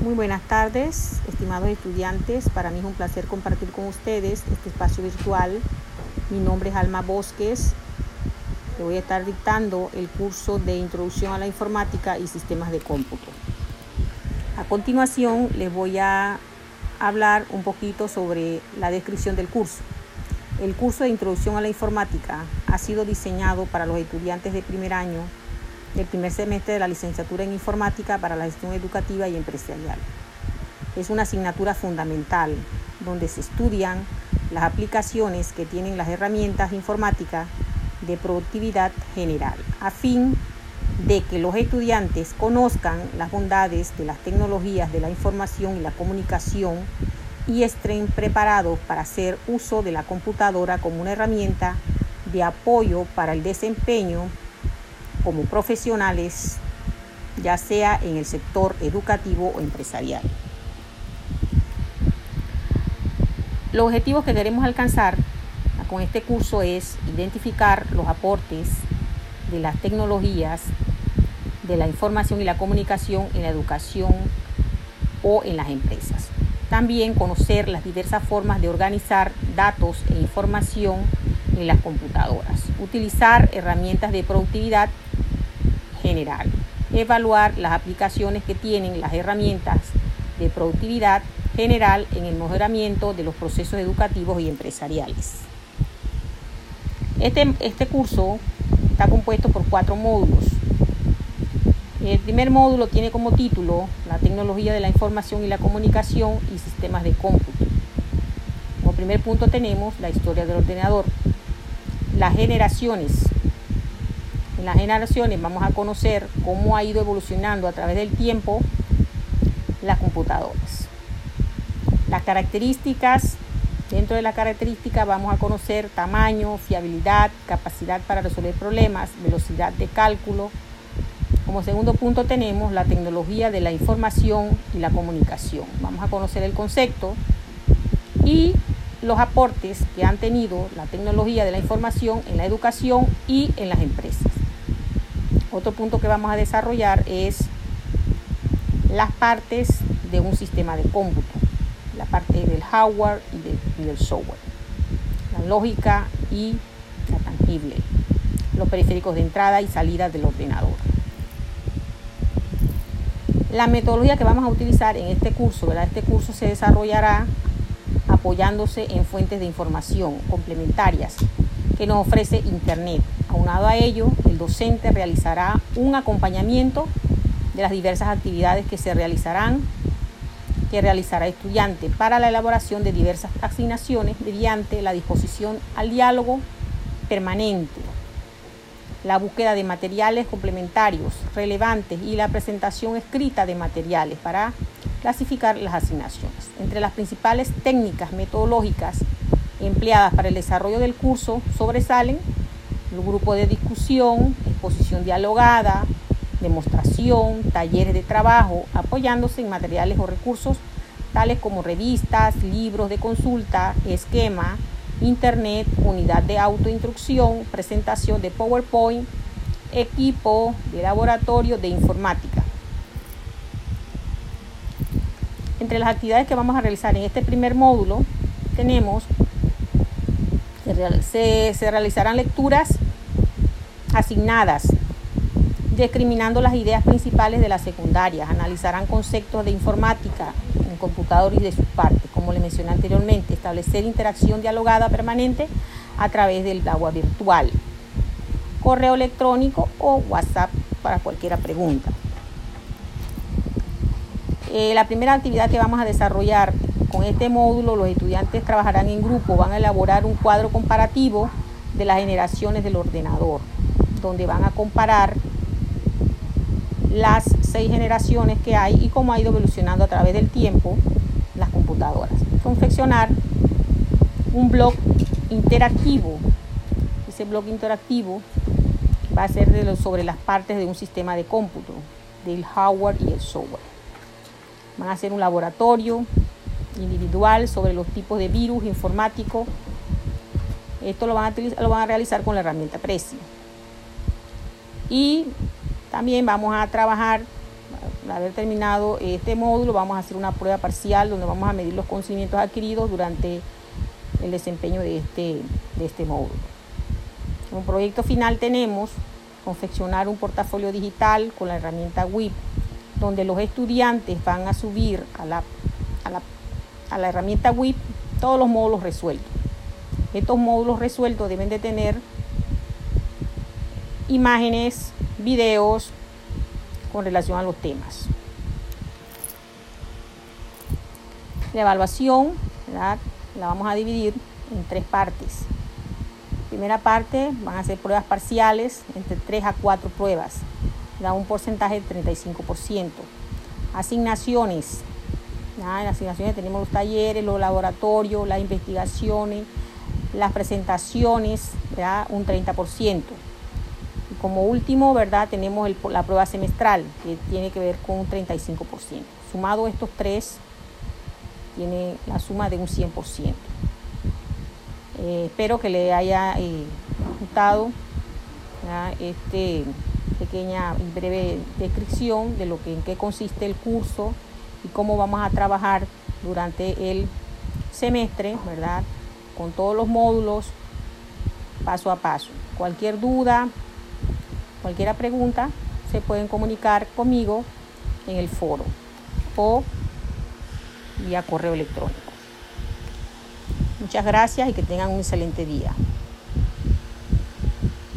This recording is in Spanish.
Muy buenas tardes, estimados estudiantes. Para mí es un placer compartir con ustedes este espacio virtual. Mi nombre es Alma Bosques. Le voy a estar dictando el curso de Introducción a la Informática y Sistemas de Cómputo. A continuación les voy a hablar un poquito sobre la descripción del curso. El curso de Introducción a la Informática ha sido diseñado para los estudiantes de primer año del primer semestre de la licenciatura en informática para la gestión educativa y empresarial. Es una asignatura fundamental donde se estudian las aplicaciones que tienen las herramientas informáticas de productividad general, a fin de que los estudiantes conozcan las bondades de las tecnologías de la información y la comunicación y estén preparados para hacer uso de la computadora como una herramienta de apoyo para el desempeño como profesionales, ya sea en el sector educativo o empresarial. Los objetivos que queremos alcanzar con este curso es identificar los aportes de las tecnologías de la información y la comunicación en la educación o en las empresas. También conocer las diversas formas de organizar datos e información en las computadoras. Utilizar herramientas de productividad general. Evaluar las aplicaciones que tienen las herramientas de productividad general en el mejoramiento de los procesos educativos y empresariales. Este, este curso está compuesto por cuatro módulos. El primer módulo tiene como título la tecnología de la información y la comunicación y sistemas de cómputo. Como primer punto tenemos la historia del ordenador, las generaciones en las generaciones vamos a conocer cómo ha ido evolucionando a través del tiempo las computadoras. Las características, dentro de las características vamos a conocer tamaño, fiabilidad, capacidad para resolver problemas, velocidad de cálculo. Como segundo punto tenemos la tecnología de la información y la comunicación. Vamos a conocer el concepto y los aportes que han tenido la tecnología de la información en la educación y en las empresas. Otro punto que vamos a desarrollar es las partes de un sistema de cómputo, la parte del hardware y, del software, la lógica y la tangible, los periféricos de entrada y salida del ordenador. La metodología que vamos a utilizar en este curso, ¿verdad? Este curso se desarrollará apoyándose en fuentes de información complementarias que nos ofrece Internet. Aunado a ello, el docente realizará un acompañamiento de las diversas actividades que se realizarán, que realizará estudiante para la elaboración de diversas asignaciones mediante la disposición al diálogo permanente, la búsqueda de materiales complementarios relevantes y la presentación escrita de materiales para clasificar las asignaciones. Entre las principales técnicas metodológicas empleadas para el desarrollo del curso sobresalen grupo de discusión, exposición dialogada, demostración, talleres de trabajo, apoyándose en materiales o recursos tales como revistas, libros de consulta, esquema, internet, unidad de autoinstrucción, presentación de PowerPoint, equipo de laboratorio de informática. Entre las actividades que vamos a realizar en este primer módulo tenemos se, realizarán lecturas asignadas, discriminando las ideas principales de las secundarias, analizarán conceptos de informática en computador y de sus partes, como le mencioné anteriormente, establecer interacción dialogada permanente a través del agua virtual, correo electrónico o WhatsApp para cualquier pregunta. Eh, la primera actividad que vamos a desarrollar con este módulo los estudiantes trabajarán en grupo, van a elaborar un cuadro comparativo de las generaciones del ordenador, donde van a comparar las seis generaciones que hay y cómo ha ido evolucionando a través del tiempo las computadoras. Confeccionar un blog interactivo. Ese blog interactivo va a ser sobre las partes de un sistema de cómputo, del hardware y el software. Van a hacer un laboratorio, individual sobre los tipos de virus informáticos. Esto lo van a, lo van a realizar con la herramienta Prezi. Y también vamos a trabajar haber terminado este módulo, vamos a hacer una prueba parcial donde vamos a medir los conocimientos adquiridos durante el desempeño de este, de este módulo. Como proyecto final tenemos confeccionar un portafolio digital con la herramienta WIP, donde los estudiantes van a subir a la, a la, a la herramienta WIP todos los módulos resueltos. Estos módulos resueltos deben de tener imágenes, videos con relación a los temas. La evaluación la vamos a dividir en tres partes. Primera parte van a ser pruebas parciales entre 3 a 4 pruebas, da un porcentaje de 35%. Asignaciones. En asignaciones tenemos los talleres, los laboratorios, las investigaciones, las presentaciones, un 30% como último, ¿verdad? Tenemos la prueba semestral, que tiene que ver con un 35%. Sumado estos tres, tiene la suma de un 100%. Eh, espero que le haya eh, gustado esta pequeña y breve descripción de lo que en qué consiste el curso y cómo vamos a trabajar durante el semestre, ¿verdad? Con todos los módulos paso a paso. Cualquier duda, Cualquier pregunta se pueden comunicar conmigo en el foro o vía correo electrónico. Muchas gracias y que tengan un excelente día.